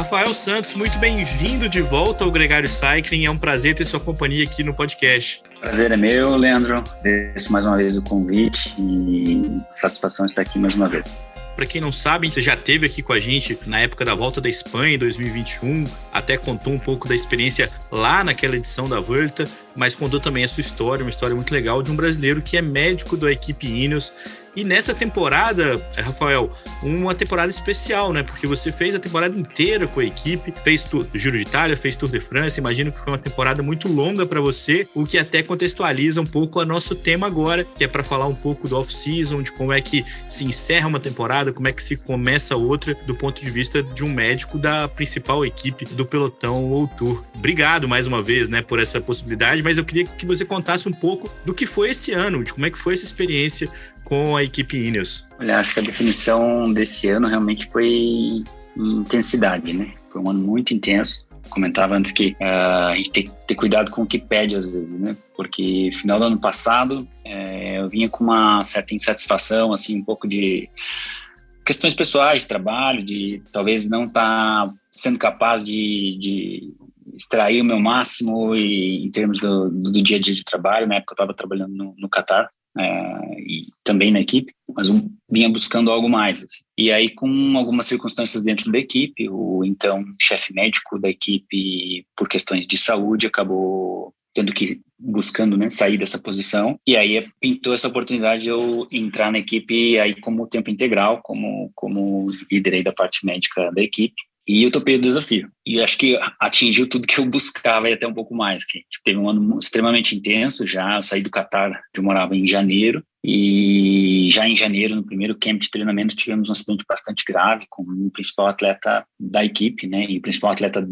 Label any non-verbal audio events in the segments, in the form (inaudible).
Rafael Santos, muito bem-vindo de volta ao Gregário Cycling. É um prazer ter sua companhia aqui no podcast. Prazer é meu, Leandro. Agradeço mais uma vez o convite e satisfação estar aqui mais uma vez. Para quem não sabe, você já teve aqui com a gente na época da volta da Espanha em 2021, até contou um pouco da experiência lá naquela edição da Volta, mas contou também a sua história, uma história muito legal de um brasileiro que é médico da equipe Ineos e nessa temporada, Rafael, uma temporada especial, né? Porque você fez a temporada inteira com a equipe, fez o Giro de Itália, fez Tour de France. Imagino que foi uma temporada muito longa para você, o que até contextualiza um pouco o nosso tema agora, que é para falar um pouco do off-season, de como é que se encerra uma temporada, como é que se começa outra, do ponto de vista de um médico da principal equipe do pelotão ou tour. Obrigado mais uma vez, né, por essa possibilidade, mas eu queria que você contasse um pouco do que foi esse ano, de como é que foi essa experiência com a equipe Ineos? Olha, acho que a definição desse ano realmente foi intensidade, né? Foi um ano muito intenso. Comentava antes que uh, a gente tem que ter cuidado com o que pede às vezes, né? Porque final do ano passado é, eu vinha com uma certa insatisfação, assim, um pouco de questões pessoais de trabalho, de talvez não estar tá sendo capaz de, de extrair o meu máximo e, em termos do, do, dia a dia de trabalho. Na época eu estava trabalhando no, no Qatar é, e também na equipe, mas eu vinha buscando algo mais. Assim. E aí, com algumas circunstâncias dentro da equipe, o então chefe médico da equipe, por questões de saúde, acabou tendo que buscando né, sair dessa posição e aí pintou essa oportunidade de eu entrar na equipe aí como tempo integral como como líder da parte médica da equipe e eu topei o desafio. E acho que atingiu tudo que eu buscava e até um pouco mais. Que tipo, teve um ano extremamente intenso já. Eu saí do Catar, eu morava em janeiro, e já em janeiro, no primeiro camp de treinamento, tivemos um acidente bastante grave com o principal atleta da equipe, né, e o principal atleta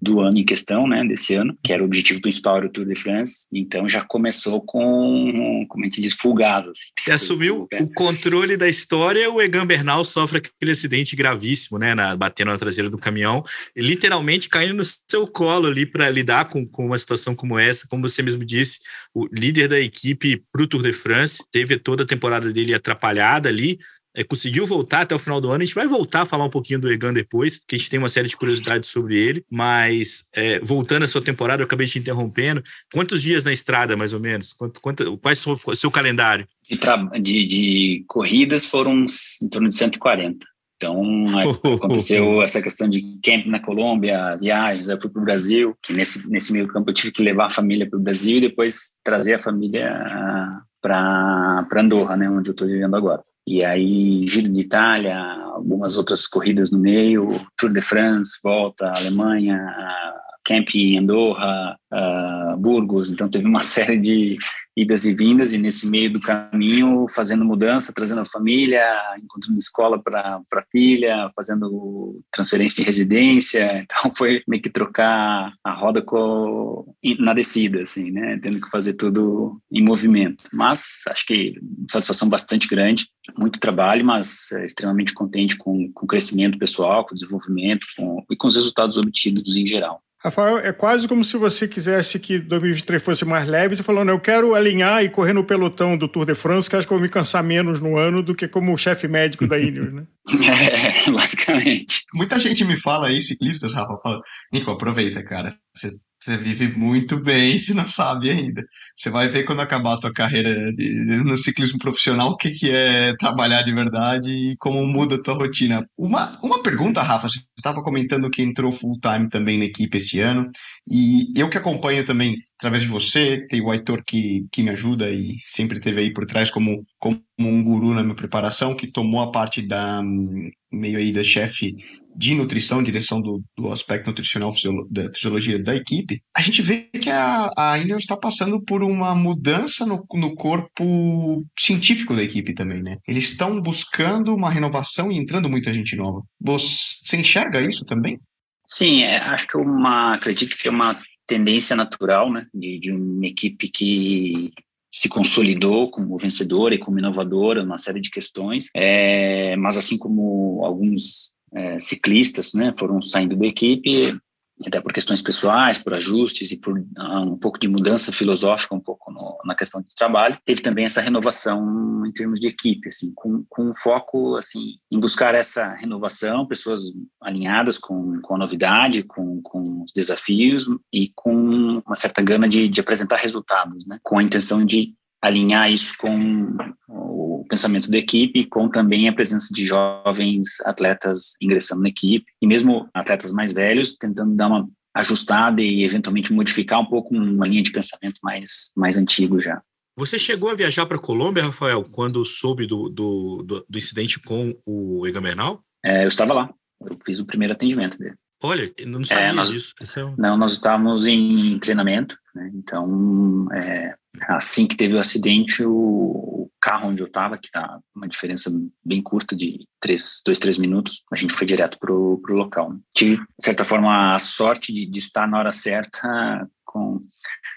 do ano em questão, né, desse ano, que era o objetivo principal era o Tour de France. Então já começou com, como a gente diz, fugaz. Assim. Você assumiu o controle da história, o Egan Bernal sofre aquele acidente gravíssimo, né, na, batendo na traseira do caminhão, literalmente caindo no seu colo ali para lidar com, com uma situação como essa, como você mesmo disse, o líder da equipe para o Tour de France teve toda a temporada dele atrapalhada ali, é, conseguiu voltar até o final do ano. A gente vai voltar a falar um pouquinho do Egan depois, que a gente tem uma série de curiosidades sobre ele. Mas, é, voltando à sua temporada, eu acabei te interrompendo. Quantos dias na estrada, mais ou menos? Quanto, quanto, qual é o seu calendário? De, de, de corridas foram em torno de 140. Então, (laughs) aconteceu essa questão de camp na Colômbia, viagens, aí fui para o Brasil, que nesse, nesse meio campo eu tive que levar a família para o Brasil e depois trazer a família para Andorra, né, onde eu estou vivendo agora. E aí, Giro de Itália, algumas outras corridas no meio, Tour de France, volta, Alemanha, camp em Andorra, uh, Burgos, então teve uma (laughs) série de idas e vindas, e nesse meio do caminho, fazendo mudança, trazendo a família, encontrando escola para a filha, fazendo transferência de residência, (laughs) então foi meio que trocar a roda com, na descida, assim, né, tendo que fazer tudo em movimento, mas acho que satisfação bastante grande, muito trabalho, mas é, extremamente contente com, com o crescimento pessoal, com o desenvolvimento com, e com os resultados obtidos em geral. Rafael, é quase como se você quisesse que 2023 fosse mais leve. Você falou, não, eu quero alinhar e correr no pelotão do Tour de France, que acho que eu vou me cansar menos no ano do que como chefe médico da Ineos, né? (laughs) é, basicamente. Muita gente me fala aí, ciclistas, Rafa, fala, Nico, aproveita, cara. Você você vive muito bem se não sabe ainda. Você vai ver quando acabar a tua carreira de, no ciclismo profissional o que, que é trabalhar de verdade e como muda a tua rotina. Uma, uma pergunta, Rafa, você estava comentando que entrou full time também na equipe esse ano, e eu que acompanho também através de você, tem o Aitor que, que me ajuda e sempre teve aí por trás como, como um guru na minha preparação, que tomou a parte da meio aí da chefe de nutrição, direção do, do aspecto nutricional da fisiologia da equipe, a gente vê que a, a Ineos está passando por uma mudança no, no corpo científico da equipe também, né? Eles estão buscando uma renovação e entrando muita gente nova. Você enxerga isso também? Sim, é, acho que uma, acredito que é uma tendência natural, né, de, de uma equipe que se consolidou como vencedora e como inovadora, uma série de questões, é, mas assim como alguns é, ciclistas, né, foram saindo da equipe, até por questões pessoais, por ajustes e por uh, um pouco de mudança filosófica, um pouco no, na questão de trabalho, teve também essa renovação em termos de equipe, assim, com, com um foco assim em buscar essa renovação, pessoas alinhadas com, com a novidade, com, com os desafios e com uma certa gana de, de apresentar resultados, né, com a intenção de alinhar isso com o pensamento da equipe, com também a presença de jovens atletas ingressando na equipe, e mesmo atletas mais velhos, tentando dar uma ajustada e eventualmente modificar um pouco uma linha de pensamento mais, mais antigo já. Você chegou a viajar para a Colômbia, Rafael, quando soube do, do, do, do incidente com o Egan Bernal? É, eu estava lá, eu fiz o primeiro atendimento dele. Olha, não sabia é, nós, disso. É um... Não, nós estávamos em treinamento, né? então é, assim que teve o acidente, o, o carro onde eu estava, que tá uma diferença bem curta de três, dois, três minutos, a gente foi direto pro, pro local. Tive, de certa forma, a sorte de, de estar na hora certa com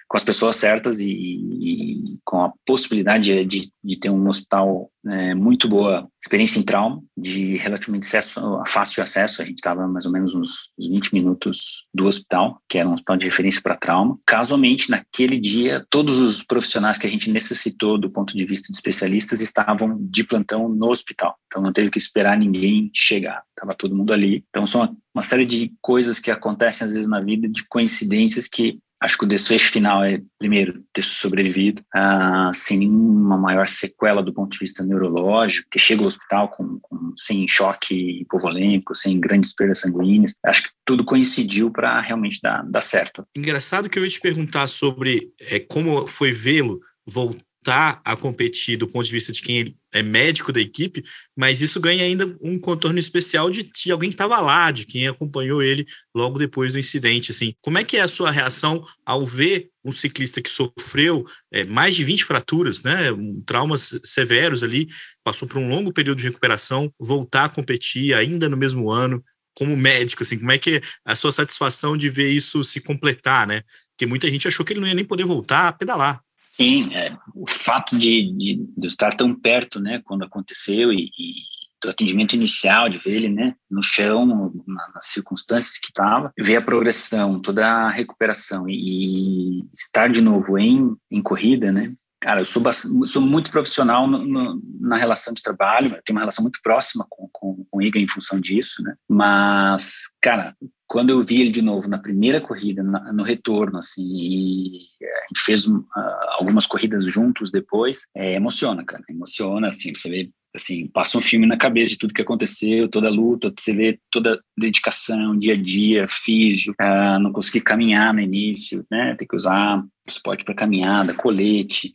com as pessoas certas e, e com a possibilidade de, de ter um hospital é, muito boa experiência em trauma, de relativamente acesso, fácil acesso. A gente estava mais ou menos uns 20 minutos do hospital, que era um hospital de referência para trauma. Casualmente, naquele dia, todos os profissionais que a gente necessitou do ponto de vista de especialistas estavam de plantão no hospital. Então não teve que esperar ninguém chegar. Estava todo mundo ali. Então são uma série de coisas que acontecem às vezes na vida, de coincidências que Acho que o desfecho final é, primeiro, ter sobrevivido uh, sem nenhuma maior sequela do ponto de vista neurológico, ter chegado ao hospital com, com, sem choque hipovolêmico, sem grandes perdas sanguíneas. Acho que tudo coincidiu para realmente dar, dar certo. Engraçado que eu ia te perguntar sobre é, como foi vê-lo voltar voltar a competir do ponto de vista de quem é médico da equipe, mas isso ganha ainda um contorno especial de, de alguém que estava lá, de quem acompanhou ele logo depois do incidente. Assim, como é que é a sua reação ao ver um ciclista que sofreu é, mais de 20 fraturas, né, um, traumas severos ali, passou por um longo período de recuperação, voltar a competir ainda no mesmo ano, como médico, assim, como é que é a sua satisfação de ver isso se completar, né? Porque muita gente achou que ele não ia nem poder voltar a pedalar. Sim, é, o fato de, de, de, estar tão perto, né, quando aconteceu e, e do atendimento inicial, de ver ele, né, no chão, na, nas circunstâncias que estava, ver a progressão, toda a recuperação e, e estar de novo em, em corrida, né, Cara, eu sou, sou muito profissional no, no, na relação de trabalho, tenho uma relação muito próxima com, com, com o Iga em função disso, né? Mas, cara, quando eu vi ele de novo na primeira corrida, na, no retorno, assim, e a gente fez uh, algumas corridas juntos depois, é, emociona, cara, emociona, assim, você vê assim, passa um filme na cabeça de tudo que aconteceu, toda a luta, você vê toda a dedicação, dia a dia, físico, uh, não conseguir caminhar no início, né, ter que usar suporte para caminhada, colete,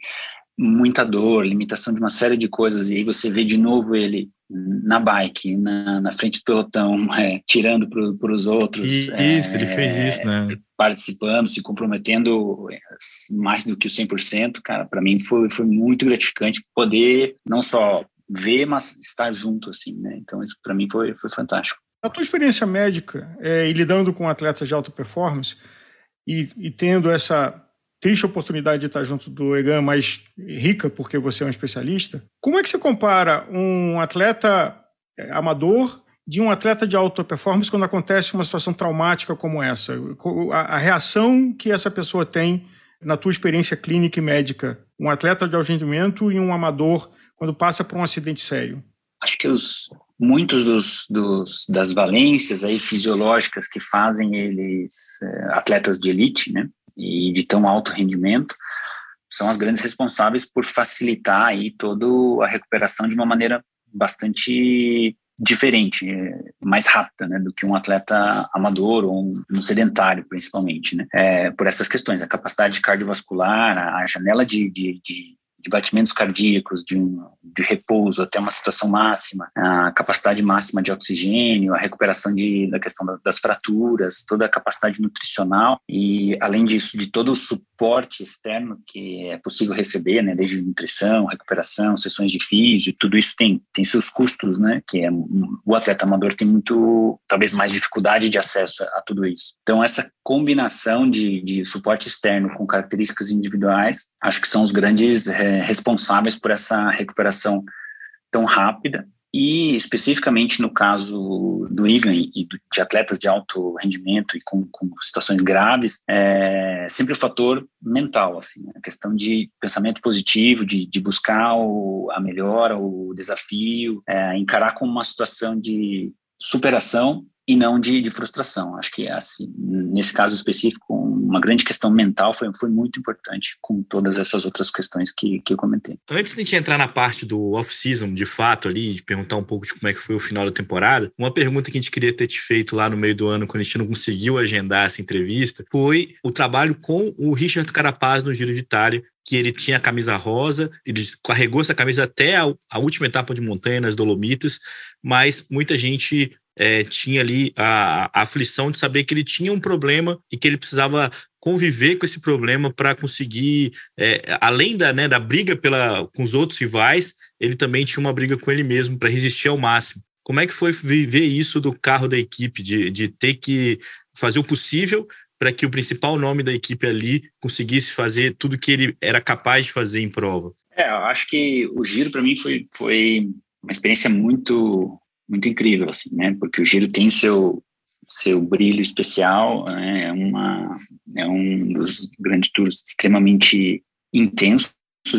muita dor, limitação de uma série de coisas, e aí você vê de novo ele na bike, na, na frente do pelotão, (laughs) é, tirando para os outros. Isso, é, ele fez isso, né? Participando, se comprometendo é, mais do que o 100%, cara, para mim foi, foi muito gratificante poder não só ver, mas estar junto, assim, né? Então, isso para mim foi, foi fantástico. A tua experiência médica é, e lidando com atletas de alta performance e, e, tendo essa triste oportunidade de estar junto do Egan, mais rica porque você é um especialista, como é que você compara um atleta é, amador de um atleta de alta performance quando acontece uma situação traumática como essa? A, a reação que essa pessoa tem na tua experiência clínica e médica, um atleta de alto rendimento e um amador quando passa por um acidente sério? Acho que os, muitos dos, dos, das valências aí fisiológicas que fazem eles é, atletas de elite, né, e de tão alto rendimento, são as grandes responsáveis por facilitar aí toda a recuperação de uma maneira bastante diferente, mais rápida, né, do que um atleta amador ou um, um sedentário, principalmente, né, é, por essas questões, a capacidade cardiovascular, a, a janela de, de, de de batimentos cardíacos, de, um, de repouso até uma situação máxima, a capacidade máxima de oxigênio, a recuperação de, da questão das fraturas, toda a capacidade nutricional e, além disso, de todo o suporte externo que é possível receber, né, desde nutrição, recuperação, sessões de físio, tudo isso tem, tem seus custos, né, que é, o atleta amador tem muito, talvez mais dificuldade de acesso a, a tudo isso. Então, essa combinação de, de suporte externo com características individuais, acho que são os grandes é, responsáveis por essa recuperação tão rápida. E especificamente no caso do Igan e de atletas de alto rendimento e com, com situações graves, é sempre o fator mental, assim, a questão de pensamento positivo, de, de buscar o, a melhora, o desafio, é, encarar como uma situação de superação e não de, de frustração. Acho que assim, nesse caso específico, uma grande questão mental foi, foi muito importante com todas essas outras questões que, que eu comentei. Antes de a gente entrar na parte do off-season, de fato, ali, de perguntar um pouco de como é que foi o final da temporada, uma pergunta que a gente queria ter te feito lá no meio do ano, quando a gente não conseguiu agendar essa entrevista, foi o trabalho com o Richard Carapaz no Giro de Itália, que ele tinha a camisa rosa, ele carregou essa camisa até a, a última etapa de montanha nas Dolomitas, mas muita gente é, tinha ali a, a, aflição de saber que ele tinha um problema e que ele precisava conviver com esse problema para conseguir, é, além da, né, da briga pela, com os outros rivais, ele também tinha uma briga com ele mesmo para resistir ao máximo. Como é que foi viver isso do carro da equipe, de, de ter que fazer o possível para que o principal nome da equipe ali conseguisse fazer tudo que ele era capaz de fazer em prova? É, eu acho que o giro para mim foi, foi uma experiência muito muito incrível, assim, né? Porque o giro tem seu seu brilho especial, né? é uma é um dos grandes tours extremamente intensos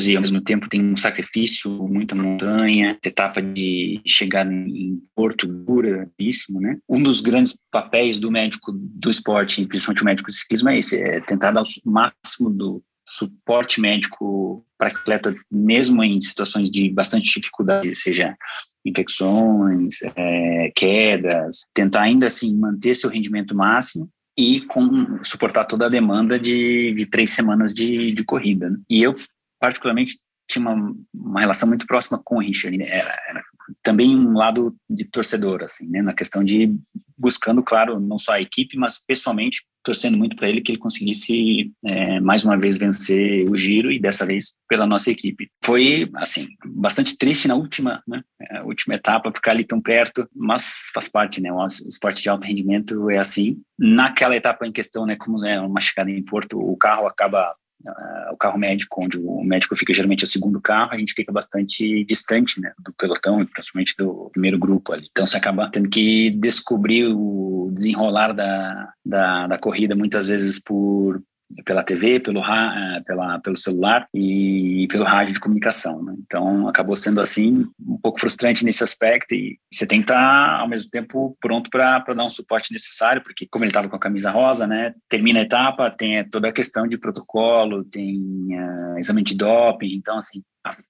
e ao mesmo tempo tem um sacrifício, muita montanha, etapa de chegar em Porto duríssimo, né? Um dos grandes papéis do médico do esporte, principalmente o médico de ciclismo, é esse, é tentar dar o máximo do suporte médico para atleta, mesmo em situações de bastante dificuldade, seja infecções, é, quedas, tentar ainda assim manter seu rendimento máximo e com, suportar toda a demanda de, de três semanas de, de corrida. Né? E eu, particularmente, tinha uma, uma relação muito próxima com o Richard. Né? Era, era também um lado de torcedor, assim, né? na questão de buscando, claro, não só a equipe, mas pessoalmente torcendo muito para ele que ele conseguisse é, mais uma vez vencer o giro e dessa vez pela nossa equipe. Foi assim bastante triste na última, né, é, última etapa ficar ali tão perto, mas faz parte, né? O esporte de alto rendimento é assim. Naquela etapa em questão, né, como é uma chegada em Porto, o carro acaba o carro médico, onde o médico fica geralmente o segundo carro, a gente fica bastante distante né, do pelotão, principalmente do primeiro grupo ali. Então você acaba tendo que descobrir o desenrolar da, da, da corrida muitas vezes por pela TV, pelo, eh, pela, pelo celular e pelo rádio de comunicação. Né? Então, acabou sendo assim, um pouco frustrante nesse aspecto e você tem que estar, ao mesmo tempo, pronto para dar um suporte necessário, porque como ele estava com a camisa rosa, né, termina a etapa, tem toda a questão de protocolo, tem uh, exame de doping, então, assim,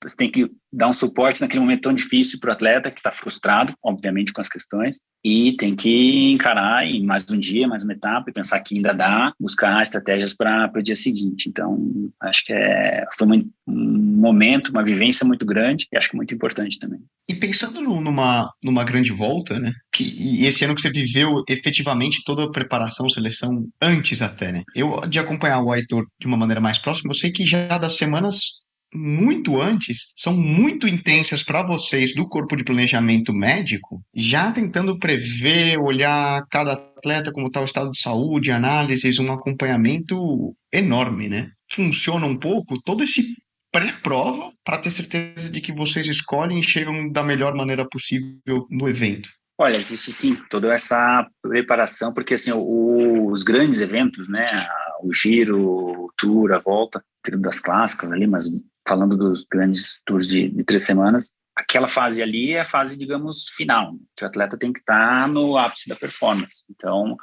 você tem que dar um suporte naquele momento tão difícil para o atleta que está frustrado, obviamente, com as questões, e tem que encarar em mais um dia, mais uma etapa, e pensar que ainda dá, buscar estratégias para o dia seguinte. Então, acho que é, foi um, um momento, uma vivência muito grande e acho que muito importante também. E pensando numa, numa grande volta, né? Que, esse ano que você viveu efetivamente toda a preparação, seleção, antes até, né? Eu, de acompanhar o Aitor de uma maneira mais próxima, eu sei que já das semanas muito antes são muito intensas para vocês do corpo de planejamento médico, já tentando prever, olhar cada atleta como está o estado de saúde, análises, um acompanhamento enorme, né? Funciona um pouco todo esse pré-prova para ter certeza de que vocês escolhem e chegam da melhor maneira possível no evento. Olha, existe sim toda essa preparação, porque assim, os grandes eventos, né, o giro, o tour, a volta, período das clássicas ali, mas falando dos grandes tours de, de, três semanas, aquela fase ali é a fase, digamos, final, que o atleta tem que estar tá no ápice da performance. Então,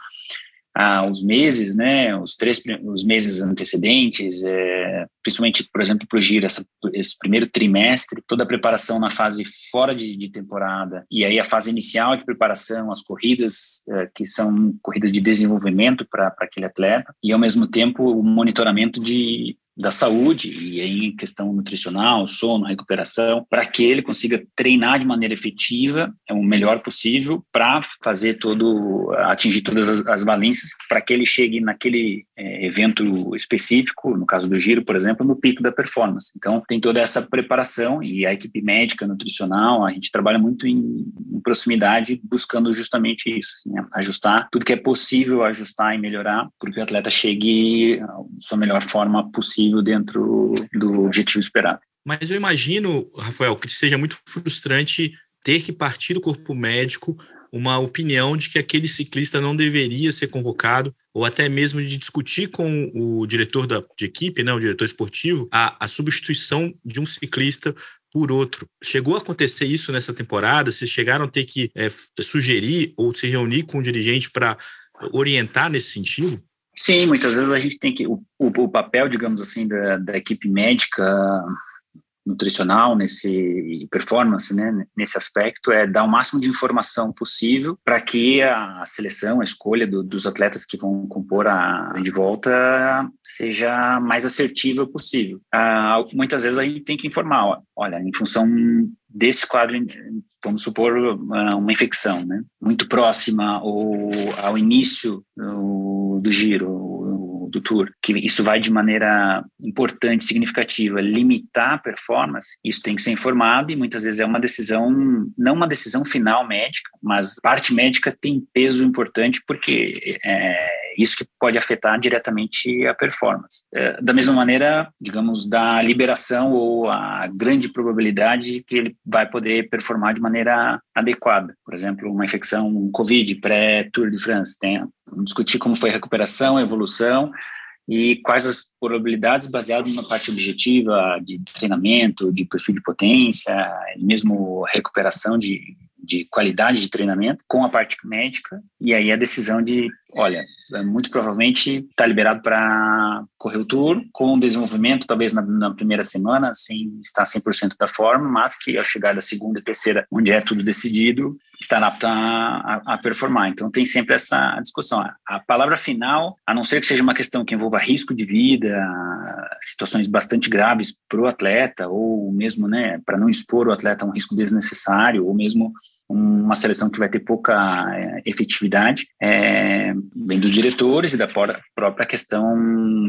ah, os meses, né, os três os meses antecedentes, é, principalmente, por exemplo, para o giro, essa, esse primeiro trimestre, toda a preparação na fase fora de, de temporada e aí a fase inicial de preparação, as corridas é, que são corridas de desenvolvimento para aquele atleta e ao mesmo tempo o monitoramento de da saúde e em questão nutricional, sono, recuperação, para que ele consiga treinar de maneira efetiva, é o melhor possível para fazer todo, atingir todas as, as valências, para que ele chegue naquele é, evento específico, no caso do giro, por exemplo, no pico da performance. Então, tem toda essa preparação e a equipe médica, nutricional, a gente trabalha muito em, em proximidade, buscando justamente isso, assim, né? ajustar tudo que é possível ajustar e melhorar, para que o atleta chegue à sua melhor forma possível dentro do objetivo esperado. Mas eu imagino, Rafael, que seja muito frustrante ter que partir do corpo médico uma opinião de que aquele ciclista não deveria ser convocado, ou até mesmo de discutir com o diretor da, de equipe, né, o diretor esportivo, a, a substituição de um ciclista por outro. Chegou a acontecer isso nessa temporada? Vocês chegaram a ter que é, sugerir ou se reunir com o dirigente para orientar nesse sentido? Sim, muitas vezes a gente tem que. O, o, o papel, digamos assim, da, da equipe médica nutricional nesse performance, né, nesse aspecto é dar o máximo de informação possível para que a seleção, a escolha do, dos atletas que vão compor a de volta seja mais assertiva possível. Ah, muitas vezes a gente tem que informar, olha, em função desse quadro, vamos supor ah, uma infecção, né, muito próxima ou ao início do, do giro, do Tour, que isso vai de maneira importante, significativa, limitar a performance, isso tem que ser informado e muitas vezes é uma decisão, não uma decisão final médica, mas parte médica tem peso importante porque é isso que pode afetar diretamente a performance. É, da mesma maneira, digamos, da liberação ou a grande probabilidade que ele vai poder performar de maneira adequada. Por exemplo, uma infecção um COVID pré-Tour de France, tem, discutir como foi a recuperação, a evolução, e quais as probabilidades baseadas na parte objetiva de treinamento, de perfil de potência, e mesmo recuperação de, de qualidade de treinamento com a parte médica, e aí a decisão de, olha, é, muito provavelmente está liberado para correr o tour, com desenvolvimento, talvez na, na, primeira semana, sem estar 100% da forma, mas que ao chegar da segunda e terceira, onde é tudo decidido, estará apto a, a, a, performar. Então tem sempre essa discussão. A palavra final, a não ser que seja uma questão que envolva risco de vida, situações bastante graves para o atleta, ou mesmo né, para não expor o atleta a um risco desnecessário, ou mesmo uma seleção que vai ter pouca é, efetividade, é, vem dos diretores e da própria questão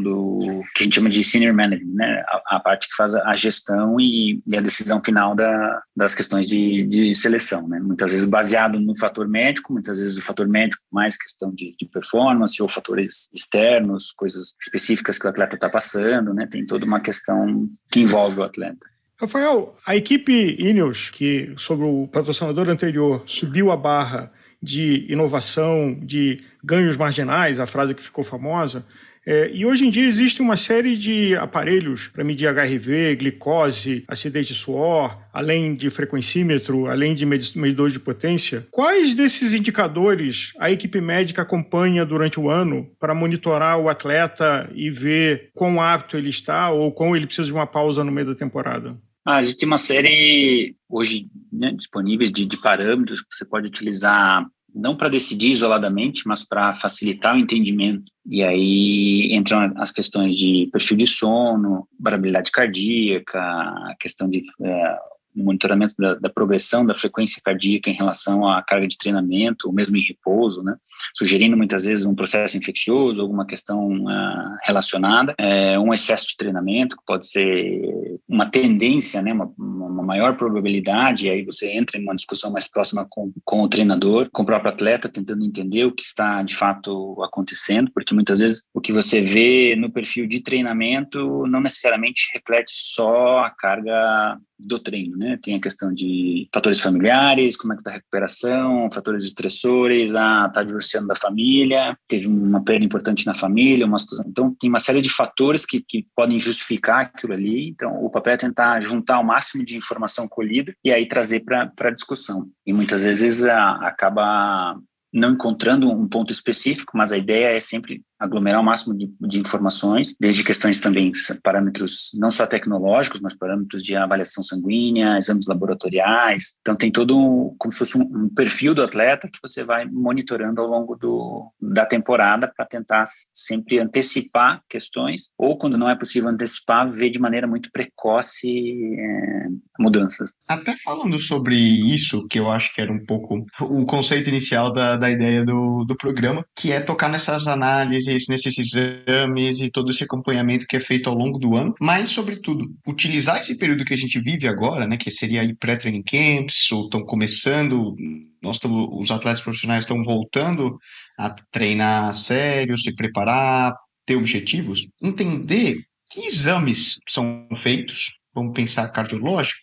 do que a gente chama de senior management, né? a, a parte que faz a gestão e, e a decisão final da, das questões de, de seleção. Né? Muitas vezes baseado no fator médico, muitas vezes o fator médico mais questão de, de performance ou fatores externos, coisas específicas que o atleta está passando, né? tem toda uma questão que envolve o atleta. Rafael, a equipe Ineos, que sobre o patrocinador anterior subiu a barra de inovação, de ganhos marginais, a frase que ficou famosa, é, e hoje em dia existe uma série de aparelhos para medir HRV, glicose, acidez de suor, além de frequencímetro, além de medidor de potência. Quais desses indicadores a equipe médica acompanha durante o ano para monitorar o atleta e ver quão apto ele está ou quão ele precisa de uma pausa no meio da temporada? Ah, existe uma série hoje né, disponíveis de, de parâmetros que você pode utilizar não para decidir isoladamente, mas para facilitar o entendimento. E aí entram as questões de perfil de sono, variabilidade cardíaca, a questão de é, monitoramento da, da, progressão da frequência cardíaca em relação à carga de treinamento, ou mesmo em repouso, né? sugerindo muitas vezes um processo infeccioso, alguma questão uh, relacionada, é, um excesso de treinamento, que pode ser uma tendência, né? uma, uma maior probabilidade, e aí você entra em uma discussão mais próxima com, com o treinador, com o próprio atleta, tentando entender o que está de fato acontecendo, porque muitas vezes o que você vê no perfil de treinamento não necessariamente reflete só a carga do treino, né? Tem a questão de fatores familiares, como é que tá a recuperação, fatores estressores, ah, tá divorciando da família, teve uma perda importante na família, uma situação. Então, tem uma série de fatores que, que podem justificar aquilo ali. Então, o papel é tentar juntar o máximo de informação colhida e aí trazer para a discussão. E muitas vezes a, acaba não encontrando um ponto específico, mas a ideia é sempre aglomerar o máximo de, de, informações, desde questões também, parâmetros não só tecnológicos, mas parâmetros de avaliação sanguínea, exames laboratoriais. Então, tem todo um, como se fosse um, um perfil do atleta que você vai monitorando ao longo do, da temporada para tentar sempre antecipar questões, ou quando não é possível antecipar, ver de maneira muito precoce é, mudanças. Até falando sobre isso, que eu acho que era um pouco o conceito inicial da, da ideia do, do programa, que é tocar nessas análises, nesses exames e todo esse acompanhamento que é feito ao longo do ano, mas, sobretudo, utilizar esse período que a gente vive agora, né, que seria aí pré-training camps, ou estão começando, nós estamos, os atletas profissionais estão voltando a treinar sério, se preparar, ter objetivos, entender que exames são feitos, vamos pensar cardiológico,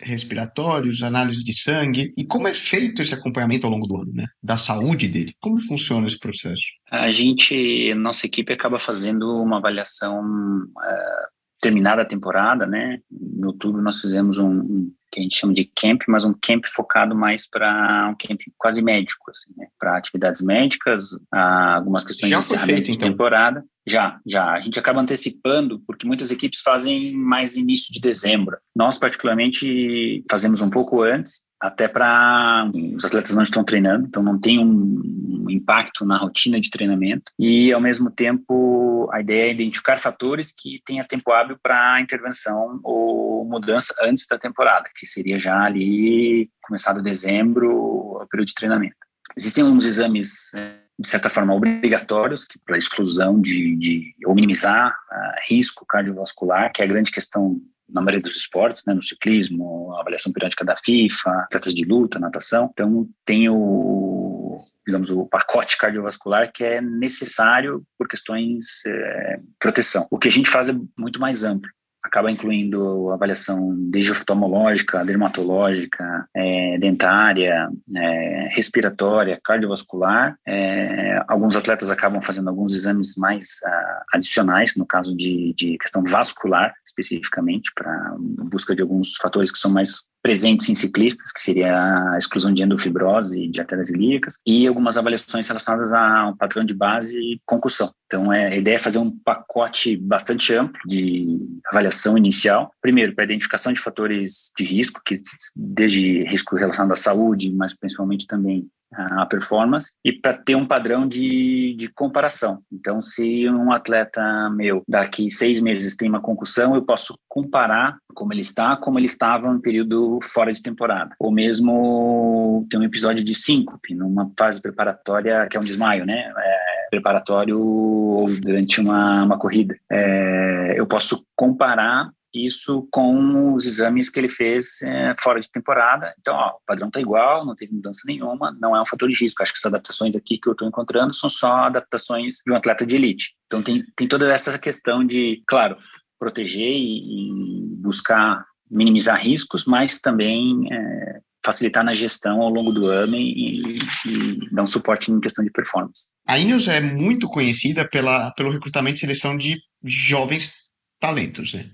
respiratórios, análise de sangue, e como é feito esse acompanhamento ao longo do ano, né? Da saúde dele. Como funciona esse processo? A gente, nossa equipe acaba fazendo uma avaliação uh, terminada a temporada, né? No outubro nós fizemos um, um que a gente chama de camp, mas um camp focado mais para um camp quase médico, assim, né? para atividades médicas, algumas questões Já de encerramento feito, de então. temporada. Já, já. A gente acaba antecipando, porque muitas equipes fazem mais início de dezembro. Nós, particularmente, fazemos um pouco antes, até para os atletas não estão treinando, então não tem um, impacto na rotina de treinamento e ao mesmo tempo a ideia é identificar fatores que tenha tempo hábil para intervenção ou mudança antes da temporada, que seria já ali começado dezembro, o período de treinamento. Existem uns exames é, de certa forma obrigatórios para exclusão de, de ou minimizar uh, risco cardiovascular, que é a grande questão na maioria dos esportes, né, no ciclismo, avaliação periódica da FIFA, atletas de luta, natação. Então, tem o, digamos, o pacote cardiovascular que é necessário por questões é, proteção. O que a gente faz é muito mais amplo acaba incluindo avaliação desde oftalmológica, dermatológica, é, dentária, é, respiratória, cardiovascular. É, alguns atletas acabam fazendo alguns exames mais uh, adicionais, no caso de, de questão vascular, especificamente, para busca de alguns fatores que são mais presentes em ciclistas, que seria a exclusão de endofibrose e de artérias ilíacas, e algumas avaliações relacionadas a um padrão de base e concussão. Então, é, a ideia é fazer um pacote bastante amplo de avaliação inicial. Primeiro, para identificação de fatores de risco, que desde risco relacionado à saúde, mas principalmente também a performance e para ter um padrão de, de comparação. Então, se um atleta meu daqui seis meses tem uma concussão, eu posso comparar como ele está, como ele estava no período fora de temporada. Ou mesmo tem um episódio de síncope numa fase preparatória, que é um desmaio, né? É, preparatório ou durante uma, uma corrida. É, eu posso comparar isso com os exames que ele fez é, fora de temporada. Então, ó, o padrão está igual, não teve mudança nenhuma, não é um fator de risco. Acho que as adaptações aqui que eu estou encontrando são só adaptações de um atleta de elite. Então, tem, tem toda essa questão de, claro, proteger e, e buscar minimizar riscos, mas também é, facilitar na gestão ao longo do ano e, e, dar um suporte em questão de performance. A Ineos é muito conhecida pela, pelo recrutamento e seleção de jovens talentos, né?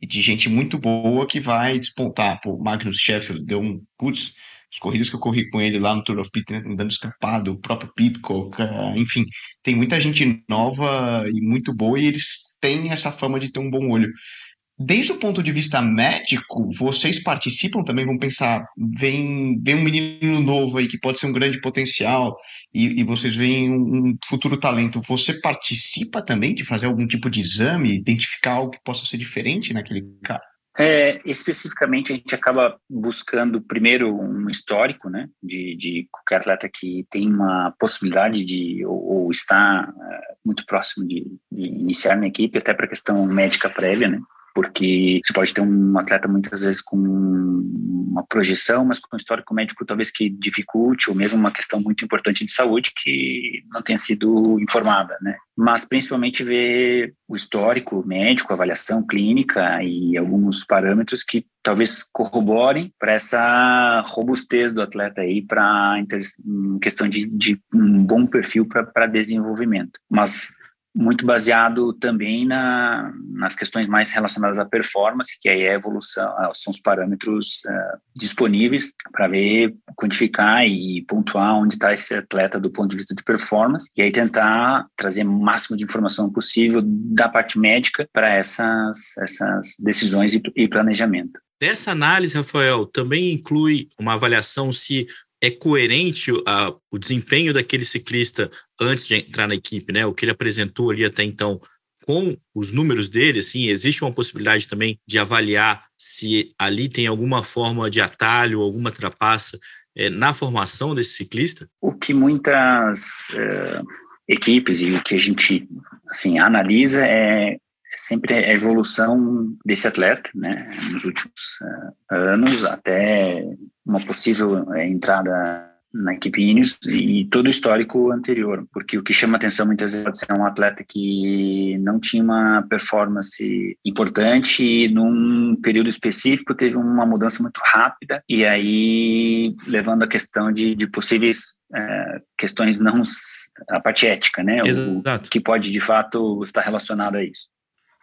E de gente muito boa que vai despontar. Pô, Magnus Sheffield deu um. Putz, as corridas que eu corri com ele lá no Tour of Pit, né, dando escapado, o próprio Pitcock, uh, enfim, tem muita gente nova e muito boa e eles têm essa fama de ter um bom olho. Desde o ponto de vista médico, vocês participam também? Vão pensar, vem, vem um menino novo aí que pode ser um grande potencial e, e vocês veem um, um, futuro talento. Você participa também de fazer algum tipo de exame, identificar algo que possa ser diferente naquele cara? É, especificamente, a gente acaba buscando primeiro um histórico, né, de, de qualquer atleta que tem uma possibilidade de ou, ou está é, muito próximo de, de iniciar na equipe, até para questão médica prévia, né porque você pode ter um atleta muitas vezes com uma projeção, mas com um histórico médico talvez que dificulte, ou mesmo uma questão muito importante de saúde que não tenha sido informada, né? Mas principalmente ver o histórico médico, avaliação clínica e alguns parâmetros que talvez corroborem para essa robustez do atleta aí para questão de, de um bom perfil para desenvolvimento. Mas muito baseado também na, nas questões mais relacionadas à performance, que aí é a evolução, ah, são os parâmetros uh, disponíveis para ver, quantificar e pontuar onde está esse atleta do ponto de vista de performance, e aí tentar trazer o máximo de informação possível da parte médica para essas, essas decisões e, e planejamento. Dessa análise, Rafael, também inclui uma avaliação se é coerente a, o desempenho daquele ciclista antes de entrar na equipe, né? O que ele apresentou ali até então com os números dele, assim, existe uma possibilidade também de avaliar se ali tem alguma forma de atalho, alguma trapaça é, na formação desse ciclista? O que muitas é, equipes e o que a gente assim analisa é sempre a evolução desse atleta, né, nos últimos uh, anos, até uma possível uh, entrada na equipe Ineos e todo o histórico anterior, porque o que chama atenção muitas vezes pode ser um atleta que não tinha uma performance importante e num período específico teve uma mudança muito rápida e aí levando a questão de, de possíveis é, questões não a parte ética, né, Exato. o que pode de fato estar relacionado a isso.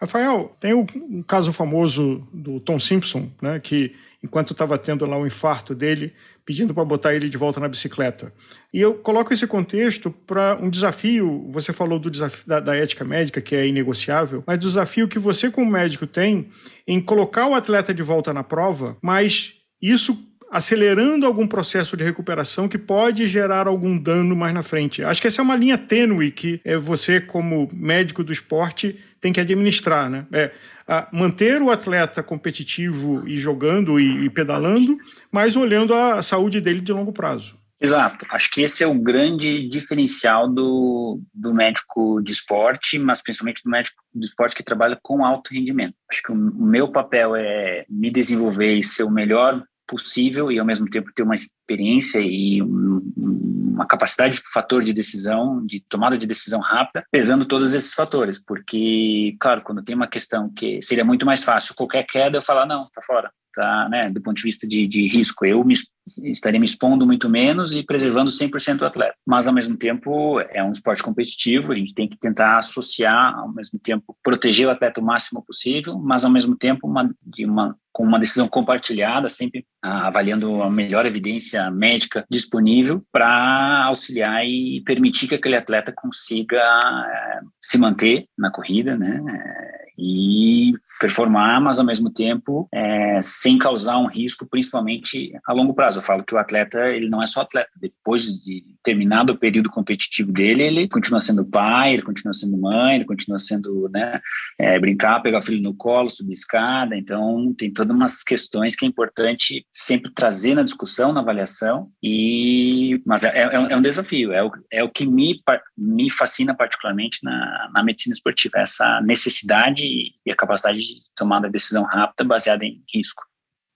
Rafael, tem um caso famoso do Tom Simpson, né, que enquanto estava tendo lá o infarto dele, pedindo para botar ele de volta na bicicleta. E eu coloco esse contexto para um desafio. Você falou do desafio da, da, ética médica, que é inegociável, mas do desafio que você, como médico, tem em colocar o atleta de volta na prova, mas isso acelerando algum processo de recuperação que pode gerar algum dano mais na frente. Acho que essa é uma linha tênue que é, você, como médico do esporte, tem que administrar. Né? É, manter o atleta competitivo e jogando e, e pedalando, mas olhando a saúde dele de longo prazo. Exato. Acho que esse é o grande diferencial do, do médico de esporte, mas principalmente do médico de esporte que trabalha com alto rendimento. Acho que o meu papel é me desenvolver e ser o melhor possível e ao mesmo tempo ter uma experiência e um, uma capacidade de fator de decisão, de tomada de decisão rápida, pesando todos esses fatores, porque, claro, quando tem uma questão que seria muito mais fácil qualquer queda eu falar, não, tá fora, tá, né, do ponto de vista de, de risco, eu me, estaria me expondo muito menos e preservando 100% o atleta, mas ao mesmo tempo é um esporte competitivo, a gente tem que tentar associar, ao mesmo tempo proteger o atleta o máximo possível, mas ao mesmo tempo uma, de uma com uma decisão compartilhada, sempre ah, avaliando a melhor evidência médica disponível para auxiliar e permitir que aquele atleta consiga eh, se manter na corrida, né? E performar, mas ao mesmo tempo é, sem causar um risco, principalmente a longo prazo. Eu falo que o atleta ele não é só atleta. Depois de terminado o período competitivo dele, ele continua sendo pai, ele continua sendo mãe, ele continua sendo né, é, brincar, pegar o filho no colo, subir escada. Então tem todas umas questões que é importante sempre trazer na discussão, na avaliação. E mas é, é, é um desafio. É o, é o que me me fascina particularmente na, na medicina esportiva essa necessidade e a capacidade de tomar uma decisão rápida baseada em risco.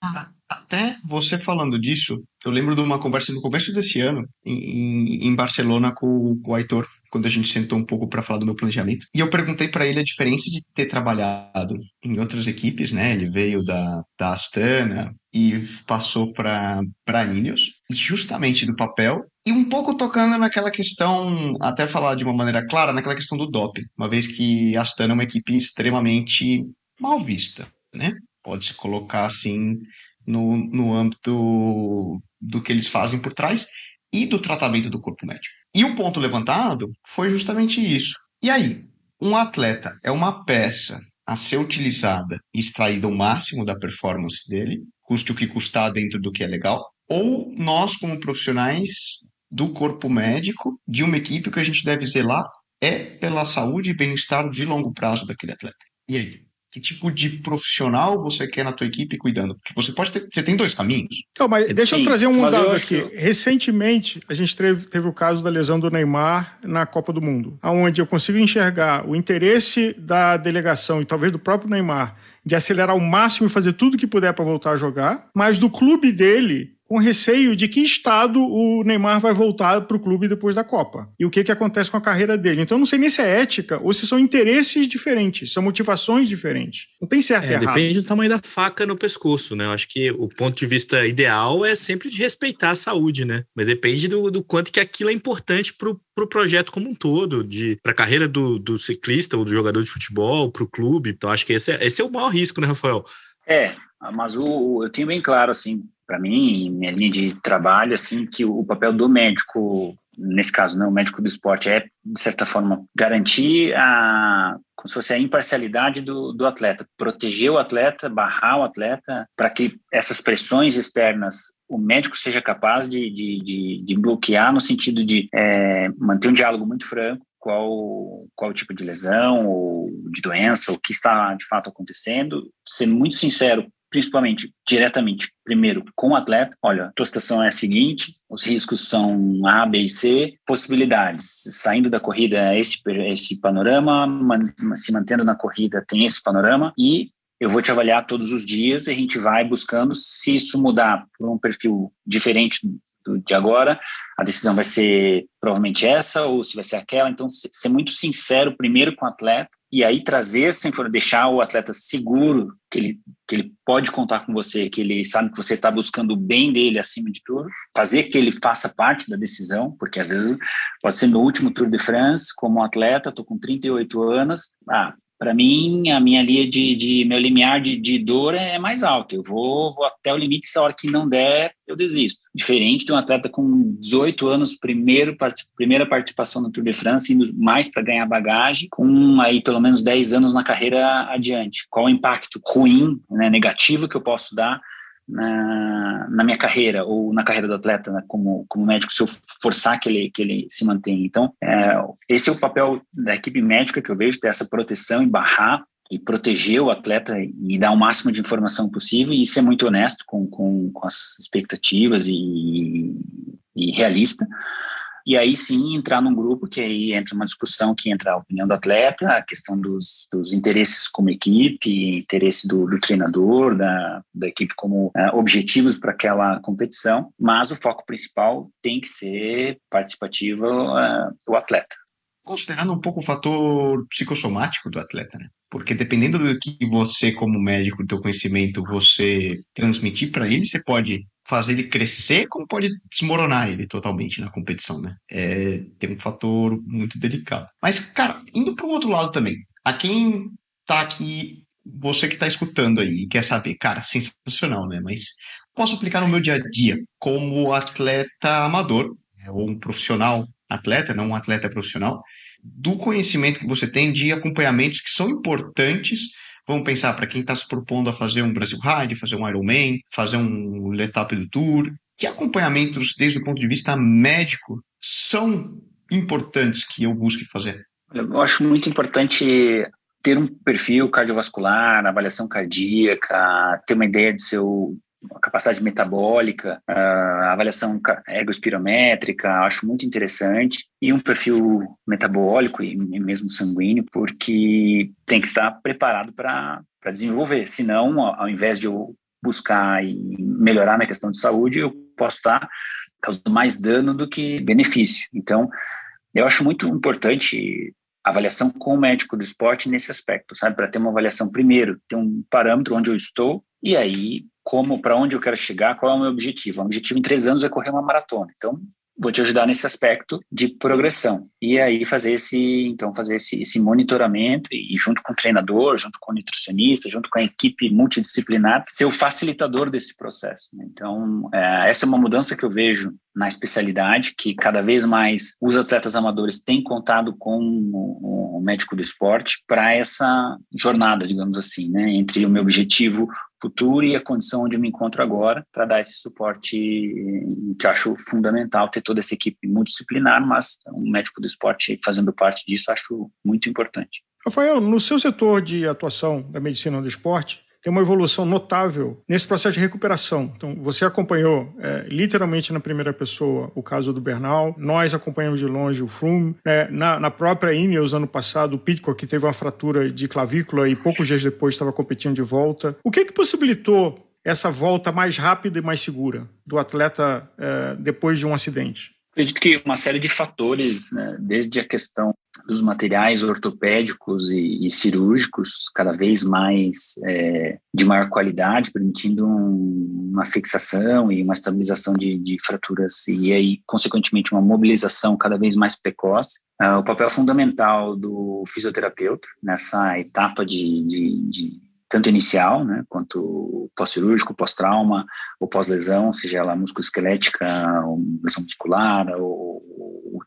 Cara, até você falando disso, eu lembro de uma conversa no começo desse ano, em, em Barcelona, com, com o Aitor, quando a gente sentou um pouco para falar do meu planejamento. E eu perguntei para ele a diferença de ter trabalhado em outras equipes, né? Ele veio da, da Astana e passou para Ineos, e justamente do papel, e um pouco tocando naquela questão, até falar de uma maneira clara, naquela questão do doping, uma vez que a Astana é uma equipe extremamente mal vista, né? pode-se colocar assim no, no âmbito do que eles fazem por trás e do tratamento do corpo médico. E o ponto levantado foi justamente isso. E aí, um atleta é uma peça a ser utilizada e extraída o máximo da performance dele, custe o que custar dentro do que é legal, ou nós, como profissionais do corpo médico, de uma equipe, que a gente deve zelar é pela saúde e bem-estar de longo prazo daquele atleta. E aí? que tipo de profissional você quer na tua equipe cuidando? Porque você pode ter, você tem dois caminhos. Então, mas deixa Sim, eu trazer um dado aqui. Que... Recentemente, a gente teve, teve o caso da lesão do Neymar na Copa do Mundo, onde eu consigo enxergar o interesse da delegação e talvez do próprio Neymar de acelerar ao máximo e fazer tudo que puder para voltar a jogar, mas do clube dele com receio de que estado o Neymar vai voltar para o clube depois da Copa. E o que, que acontece com a carreira dele. Então, eu não sei nem se é ética ou se são interesses diferentes, são motivações diferentes. Não tem certo é, e errado. Depende do tamanho da faca no pescoço, né? Eu acho que o ponto de vista ideal é sempre de respeitar a saúde, né? Mas depende do, do quanto que aquilo é importante para o pro projeto como um todo, de para a carreira do, do ciclista ou do jogador de futebol, para o clube. Então, acho que esse é, esse é o maior risco, né, Rafael? É, mas o, eu tenho bem claro, assim, para mim, minha linha de trabalho, assim, que o papel do médico, nesse caso, né, o médico do esporte, é, de certa forma, garantir a, como se fosse a imparcialidade do, do atleta, proteger o atleta, barrar o atleta, para que essas pressões externas o médico seja capaz de, de, de, de bloquear no sentido de é, manter um diálogo muito franco, qual, qual tipo de lesão ou de doença, o que está de fato acontecendo, ser muito sincero principalmente diretamente, primeiro com o atleta, olha, a tua situação é a seguinte, os riscos são A, B e C, possibilidades, saindo da corrida esse, esse panorama, se mantendo na corrida tem esse panorama. E eu vou te avaliar todos os dias e a gente vai buscando, se isso mudar para um perfil diferente do, de agora, a decisão vai ser provavelmente essa ou se vai ser aquela, então ser muito sincero primeiro com o atleta, e aí trazer essa informação, deixar o atleta seguro que ele, que ele pode contar com você, que ele sabe que você está buscando o bem dele acima de tudo, fazer que ele faça parte da decisão, porque às vezes pode ser no último Tour de France, como atleta, estou com 38 anos, ah, para mim, a minha linha de, de meu limiar de, de, dor é mais alto. Eu vou, vou até o limite, se a hora que não der, eu desisto. Diferente de um atleta com 18 anos, primeiro, primeira participação no Tour de France, indo mais para ganhar bagagem, com aí pelo menos 10 anos na carreira adiante. Qual o impacto ruim, né, negativo que eu posso dar na, na minha carreira ou na carreira do atleta né, como, como médico se eu forçar que ele, que ele se mantenha. Então, é, esse é o papel da equipe médica que eu vejo, ter essa proteção e barrar e proteger o atleta e dar o máximo de informação possível e ser muito honesto com, com, com as expectativas e, e realista e aí sim entrar num grupo que aí entra uma discussão que entra a opinião do atleta, a questão dos, dos interesses como equipe, interesse do, do treinador, da, da equipe como uh, objetivos para aquela competição, mas o foco principal tem que ser participativo uh, o atleta. Considerando um pouco o fator psicossomático do atleta, né? Porque dependendo do que você, como médico, do teu conhecimento, você transmitir para ele, você pode fazer ele crescer, como pode desmoronar ele totalmente na competição, né? É, tem um fator muito delicado. Mas, cara, indo para um outro lado também, a quem tá aqui, você que está escutando aí e quer saber, cara, sensacional, né? Mas posso aplicar no meu dia a dia como atleta amador, né? ou um profissional atleta, não um atleta profissional, do conhecimento que você tem de acompanhamentos que são importantes Vamos pensar para quem está se propondo a fazer um Brasil Ride, fazer um Ironman, fazer um Letap do Tour. Que acompanhamentos, desde o ponto de vista médico, são importantes que eu busque fazer? Eu acho muito importante ter um perfil cardiovascular, avaliação cardíaca, ter uma ideia do seu a capacidade metabólica, a avaliação ergospirométrica, acho muito interessante, e um perfil metabólico e mesmo sanguíneo, porque tem que estar preparado para desenvolver, senão, ao invés de eu buscar e melhorar minha questão de saúde, eu posso estar causando mais dano do que benefício. Então, eu acho muito importante avaliação com o médico do esporte nesse aspecto, sabe? Para ter uma avaliação primeiro, ter um parâmetro onde eu estou, e aí como, para onde eu quero chegar, qual é o meu objetivo. O objetivo em três anos é correr uma maratona. Então, vou te ajudar nesse aspecto de progressão. E aí fazer esse, então, fazer esse, esse monitoramento e junto com o treinador, junto com o nutricionista, junto com a equipe multidisciplinar, ser o facilitador desse processo. Né? Então, é, essa é uma mudança que eu vejo na especialidade, que cada vez mais os atletas amadores têm contado com o, o médico do esporte para essa jornada, digamos assim, né, entre o meu objetivo futuro e a condição onde eu me encontro agora para dar esse suporte que eu acho fundamental ter toda essa equipe multidisciplinar, mas um médico do esporte fazendo parte disso acho muito importante. Rafael, no seu setor de atuação da medicina do esporte, tem uma evolução notável nesse processo de recuperação. Então, você acompanhou é, literalmente na primeira pessoa o caso do Bernal, nós acompanhamos de longe o Froome. Né? Na, na, própria Ineos, ano passado, o Pitcock teve uma fratura de clavícula e poucos dias depois estava competindo de volta. O que, que possibilitou essa volta mais rápida e mais segura do atleta é, depois de um acidente? Acredito que uma série de fatores, né, desde a questão dos materiais ortopédicos e, e cirúrgicos, cada vez mais é, de maior qualidade, permitindo um, uma fixação e uma estabilização de, de, fraturas e aí, consequentemente, uma mobilização cada vez mais precoce. Uh, o papel fundamental do fisioterapeuta nessa etapa de, de, de tanto inicial, né, quanto pós-cirúrgico, pós-trauma ou pós-lesão, seja ela musculoesquelética, lesão muscular ou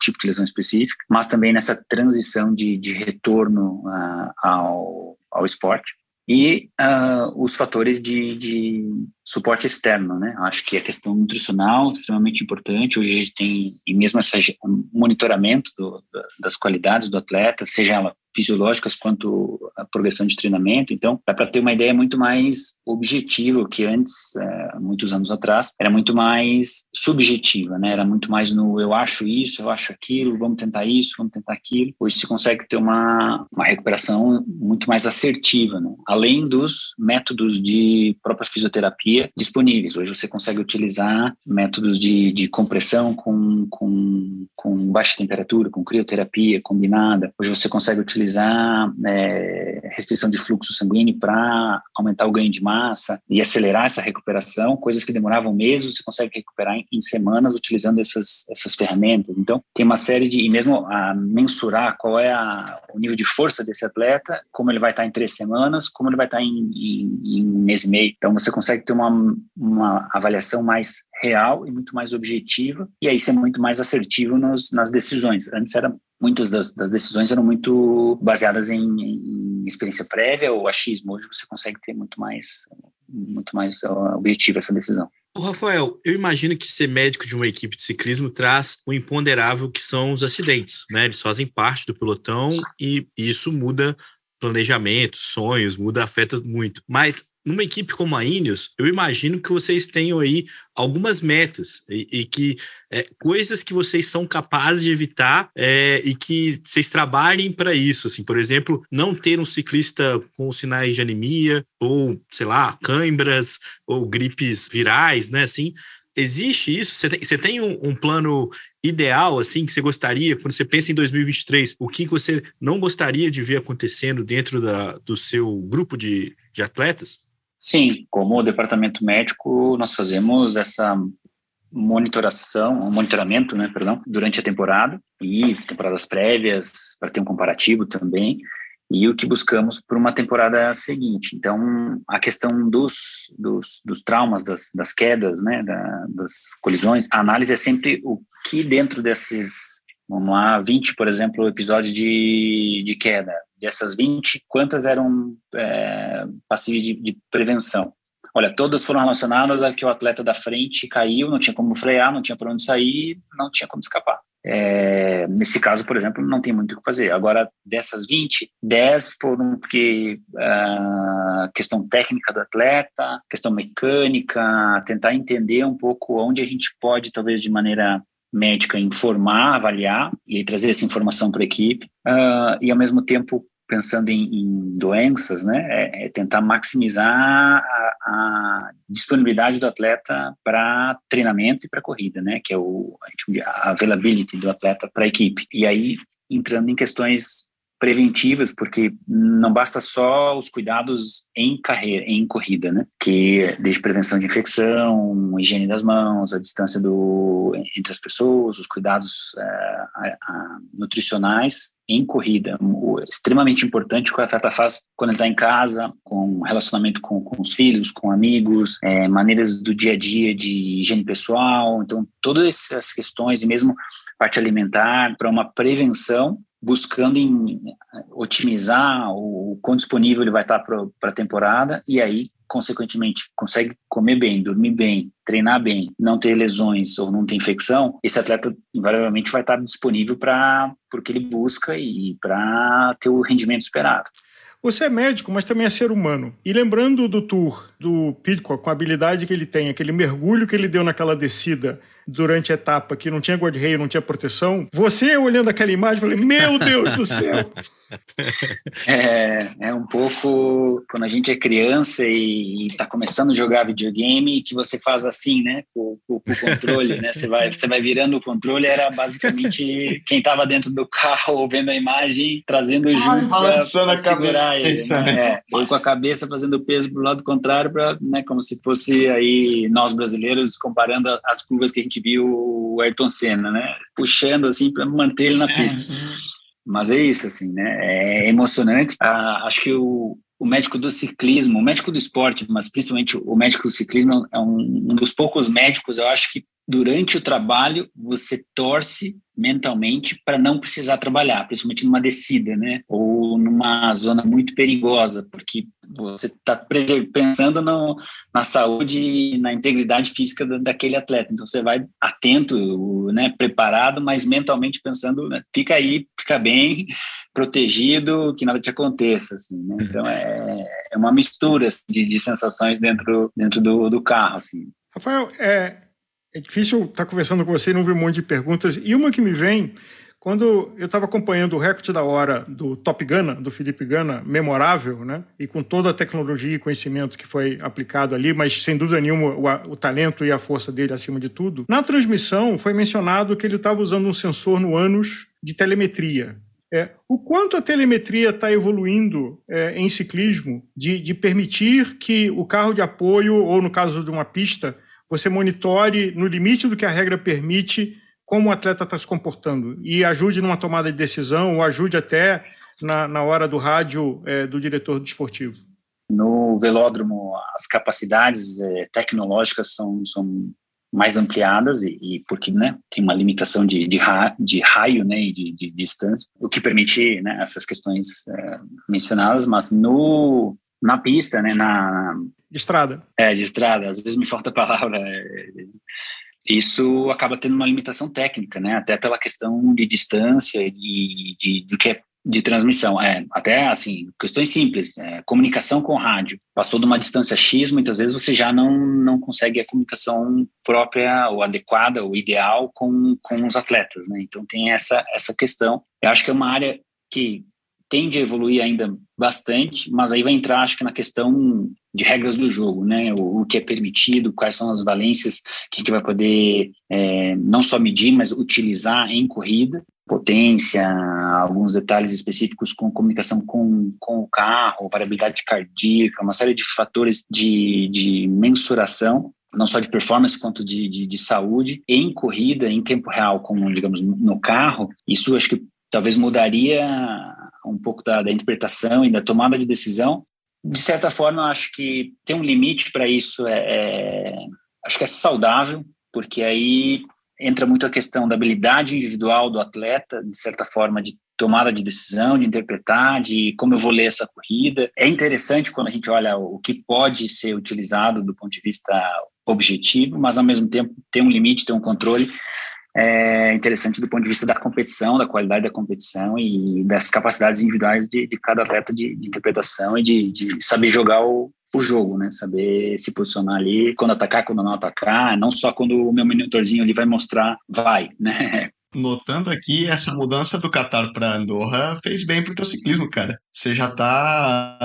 tipo de lesão específica, mas também nessa transição de, de retorno uh, ao, ao esporte. E uh, os fatores de, de, suporte externo, né? Acho que a questão nutricional é extremamente importante. Hoje a gente tem, e mesmo esse monitoramento do, das qualidades do atleta, seja ela fisiológicas quanto a progressão de treinamento. Então, dá para ter uma ideia muito mais objetiva, que antes, é, muitos anos atrás, era muito mais subjetiva, né? Era muito mais no eu acho isso, eu acho aquilo, vamos tentar isso, vamos tentar aquilo. Hoje se consegue ter uma, uma recuperação muito mais assertiva, né? Além dos métodos de própria fisioterapia disponíveis. Hoje você consegue utilizar métodos de, de compressão com, com, com baixa temperatura, com crioterapia combinada. Hoje você consegue utilizar é, restrição de fluxo sanguíneo para aumentar o ganho de massa e acelerar essa recuperação, coisas que demoravam meses, você consegue recuperar em, em semanas utilizando essas, essas ferramentas. Então, tem uma série de, e mesmo a mensurar qual é a, o nível de força desse atleta, como ele vai estar em três semanas, como ele vai estar em, em, em um mês e meio. Então, você consegue ter uma, uma avaliação mais real e muito mais objetiva, e aí ser muito mais assertivo nos, nas decisões. Antes era muitas das, das, decisões eram muito baseadas em, em, experiência prévia ou achismo. Hoje você consegue ter muito mais muito mais objetiva essa decisão. Rafael, eu imagino que ser médico de uma equipe de ciclismo traz o imponderável que são os acidentes, né? Eles fazem parte do pelotão e isso muda planejamento, sonhos, muda, afeta muito. Mas numa equipe como a Ineos, eu imagino que vocês tenham aí algumas metas e, e que é, coisas que vocês são capazes de evitar é, e que vocês trabalhem para isso. Assim, por exemplo, não ter um ciclista com sinais de anemia ou, sei lá, câimbras ou gripes virais, né? Assim, existe isso? Você tem, você tem um, um, plano ideal, assim, que você gostaria, quando você pensa em 2023, o que você não gostaria de ver acontecendo dentro da, do seu grupo de, de atletas? Sim, como departamento médico, nós fazemos essa monitoração, monitoramento, né, perdão, durante a temporada e temporadas prévias para ter um comparativo também e o que buscamos para uma temporada seguinte. Então, a questão dos, dos, dos traumas, das, das quedas, né, da, das colisões, a análise é sempre o que dentro desses, vamos lá, 20, por exemplo, episódios de, de queda, Dessas 20, quantas eram é, passíveis de, de prevenção? Olha, todas foram relacionadas a que o atleta da frente caiu, não tinha como frear, não tinha para onde sair, não tinha como escapar. É, nesse caso, por exemplo, não tem muito o que fazer. Agora, dessas 20, 10 foram porque uh, questão técnica do atleta, questão mecânica, tentar entender um pouco onde a gente pode, talvez de maneira médica, informar, avaliar e trazer essa informação para a equipe, uh, e ao mesmo tempo pensando em, em doenças, né, é, é tentar maximizar a, a, disponibilidade do atleta para treinamento e para corrida, né, que é o a availability do atleta para a equipe. E aí entrando em questões preventivas, porque não basta só os cuidados em carreira, em corrida, né? Que desde prevenção de infecção, higiene das mãos, a distância do entre as pessoas, os cuidados é, nutricionais em corrida, o, extremamente importante que o atleta faz quando ele está em casa, com relacionamento com, com os filhos, com amigos, é, maneiras do dia a dia de higiene pessoal, então todas essas questões e mesmo parte alimentar para uma prevenção buscando em otimizar o quão disponível ele vai estar para a temporada e aí, consequentemente, consegue comer bem, dormir bem, treinar bem, não ter lesões ou não ter infecção, esse atleta invariavelmente vai estar disponível para o que ele busca e para ter o rendimento esperado. Você é médico, mas também é ser humano. E lembrando do tour do Pitcock, com a habilidade que ele tem, aquele mergulho que ele deu naquela descida durante a etapa que não tinha guarda-reio, não tinha proteção, você olhando aquela imagem, falei, meu Deus do céu! (laughs) É, é um pouco quando a gente é criança e está começando a jogar videogame que você faz assim, né? Com, o controle, né? Você vai, você vai virando o controle, era basicamente quem estava dentro do carro (laughs) vendo a imagem, trazendo junto para segurar cabeça, ele. Né? É, ou com a cabeça fazendo peso para o lado contrário, pra, né? como se fosse aí nós brasileiros comparando as curvas que a gente viu o Ayrton Senna, né? Puxando assim para manter ele na é, pista. Mas é isso, assim, né? É emocionante. Ah, acho que o, o médico do ciclismo, o médico do esporte, mas principalmente o médico do ciclismo é um, um dos poucos médicos, eu acho que durante o trabalho você torce mentalmente para não precisar trabalhar, principalmente numa descida, né? Ou numa zona muito perigosa, porque você está pensando no, na saúde e na integridade física daquele atleta. Então você vai atento, né, preparado, mas mentalmente pensando, né, fica aí, fica bem, protegido, que nada te aconteça. Assim, né? Uhum. Então é, é uma mistura assim, de, de sensações dentro, dentro do, do carro. Assim. Rafael, é, é difícil estar conversando com você e não ver um monte de perguntas. E uma que me vem, quando eu estava acompanhando o recorde da hora do Top Gun, do Felipe Gana, memorável, né? E com toda a tecnologia e conhecimento que foi aplicado ali, mas sem dúvida nenhuma o, o talento e a força dele acima de tudo. Na transmissão foi mencionado que ele estava usando um sensor no ânus de telemetria. É, o quanto a telemetria está evoluindo é, em ciclismo de, de permitir que o carro de apoio, ou no caso de uma pista, você monitore no limite do que a regra permite como o atleta está se comportando e ajude numa tomada de decisão ou ajude até na, na hora do rádio é, do diretor desportivo. No velódromo, as capacidades é, tecnológicas são, são mais ampliadas e, e, porque né, tem uma limitação de, de, ra, de raio né, e de, de, distância, o que permite né, essas questões é, mencionadas, mas no, na pista, né, na, de estrada. É, de estrada. Às vezes me falta a palavra. É, isso acaba tendo uma limitação técnica, né? Até pela questão de distância e de, de, de é de transmissão. É, até assim, questões simples. É, comunicação com rádio. Passou de uma distância X, muitas vezes você já não, não consegue a comunicação própria ou adequada ou ideal com, com os atletas, né? Então tem essa, essa questão. Eu acho que é uma área que tende a evoluir ainda bastante, mas aí vai entrar, acho que na questão de regras do jogo, né? O, o que é permitido, quais são as valências que a gente vai poder é, não só medir, mas utilizar em corrida, potência, alguns detalhes específicos com comunicação com, com o carro, variabilidade cardíaca, uma série de fatores de, de mensuração não só de performance quanto de, de, de, saúde, em corrida, em tempo real, como, digamos, no carro, isso acho que talvez mudaria um pouco da, da interpretação e da tomada de decisão. De certa forma, acho que tem um limite para isso, é, é, acho que é saudável, porque aí entra muito a questão da habilidade individual do atleta, de certa forma, de tomada de decisão, de interpretar, de como eu vou ler essa corrida. É interessante quando a gente olha o que pode ser utilizado do ponto de vista objetivo, mas ao mesmo tempo tem um limite, tem um controle é interessante do ponto de vista da competição, da qualidade da competição e das capacidades individuais de, de cada atleta de, de interpretação e de, de, saber jogar o, o jogo, né? Saber se posicionar ali, quando atacar, quando não atacar, não só quando o meu monitorzinho ali vai mostrar, vai, né? Notando aqui, essa mudança do Qatar para Andorra fez bem para o teu ciclismo, cara. Você já está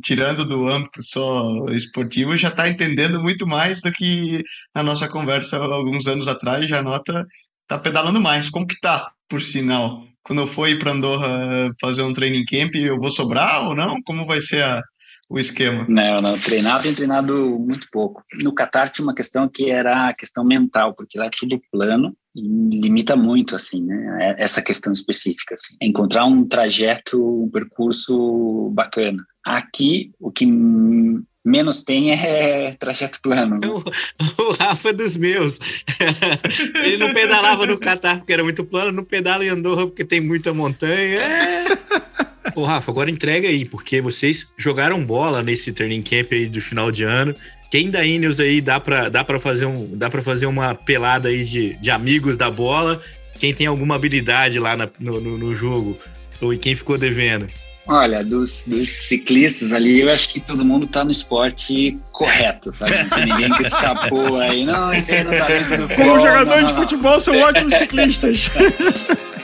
tirando do âmbito só esportivo, já está entendendo muito mais do que na nossa conversa alguns anos atrás, já nota, tá pedalando mais. Como que tá, por sinal? Quando eu for para Andorra fazer um training camp, eu vou sobrar ou não? Como vai ser a, o esquema? Não, não, treinado tenho treinado muito pouco. No Qatar tinha uma questão que era a questão mental, porque lá é tudo plano limita muito, assim, né, é, essa questão específica, assim. Encontrar um trajeto, um percurso bacana. Aqui, o que menos tem é trajeto plano. (laughs) O, o, Rafa é dos meus. (laughs) Ele não pedalava no Catar porque era muito plano, não pedala em Andorra porque tem muita montanha. É... Ô, Rafa, agora entrega aí, porque vocês jogaram bola nesse training camp aí do final de ano. Quem da Ineos aí dá pra, dá pra, fazer, um, dá pra fazer uma pelada aí de, de amigos da bola? Quem tem alguma habilidade lá na, no, no, no, jogo? Ou quem ficou devendo? Olha, dos, dos, ciclistas ali, eu acho que todo mundo tá no esporte correto, sabe? Não tem ninguém que escapou aí. Não, esse aí não tá dentro do Como jogadores de futebol são ótimos ciclistas. (laughs)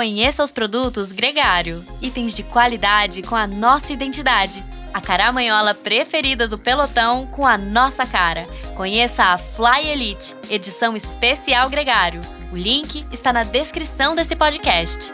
Conheça os produtos Gregário, itens de qualidade com a nossa identidade. A caramanhola preferida do pelotão com a nossa cara. Conheça a Fly Elite, edição especial Gregário. O link está na descrição desse podcast.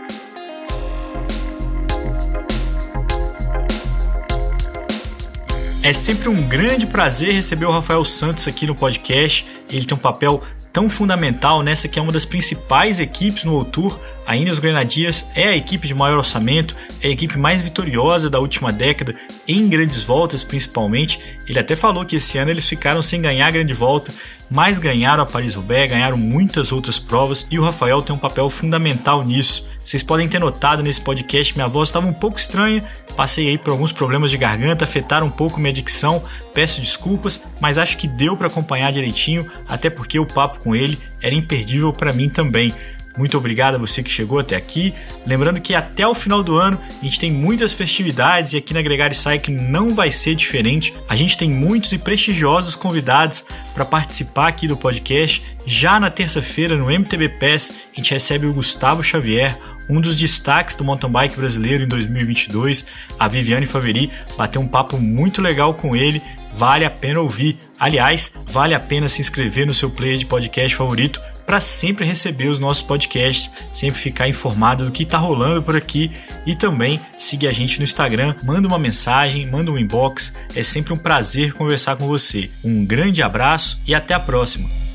É sempre um grande prazer receber o Rafael Santos aqui no podcast. Ele tem um papel tão fundamental nessa que é uma das principais equipes no Tour. A Ineos Grenadiers é a equipe de maior orçamento, é a equipe mais vitoriosa da última década, em grandes voltas principalmente. Ele até falou que esse ano eles ficaram sem ganhar grande volta, mas ganharam a Paris-Roubaix, ganharam muitas outras provas e o Rafael tem um papel fundamental nisso. Vocês podem ter notado nesse podcast, minha voz estava um pouco estranha, passei aí por alguns problemas de garganta, afetaram um pouco minha dicção, peço desculpas, mas acho que deu para acompanhar direitinho, até porque o papo com ele era imperdível para mim também. Muito obrigado a você que chegou até aqui. Lembrando que até o final do ano a gente tem muitas festividades e aqui na Gregário Cycling não vai ser diferente. A gente tem muitos e prestigiosos convidados para participar aqui do podcast. Já na terça-feira, no MTB Pass, a gente recebe o Gustavo Xavier, um dos destaques do mountain bike brasileiro em 2022. A Viviane Faveri bateu um papo muito legal com ele. Vale a pena ouvir. Aliás, vale a pena se inscrever no seu player de podcast favorito para sempre receber os nossos podcasts, sempre ficar informado do que está rolando por aqui e também seguir a gente no Instagram, manda uma mensagem, manda um inbox, é sempre um prazer conversar com você. Um grande abraço e até a próxima.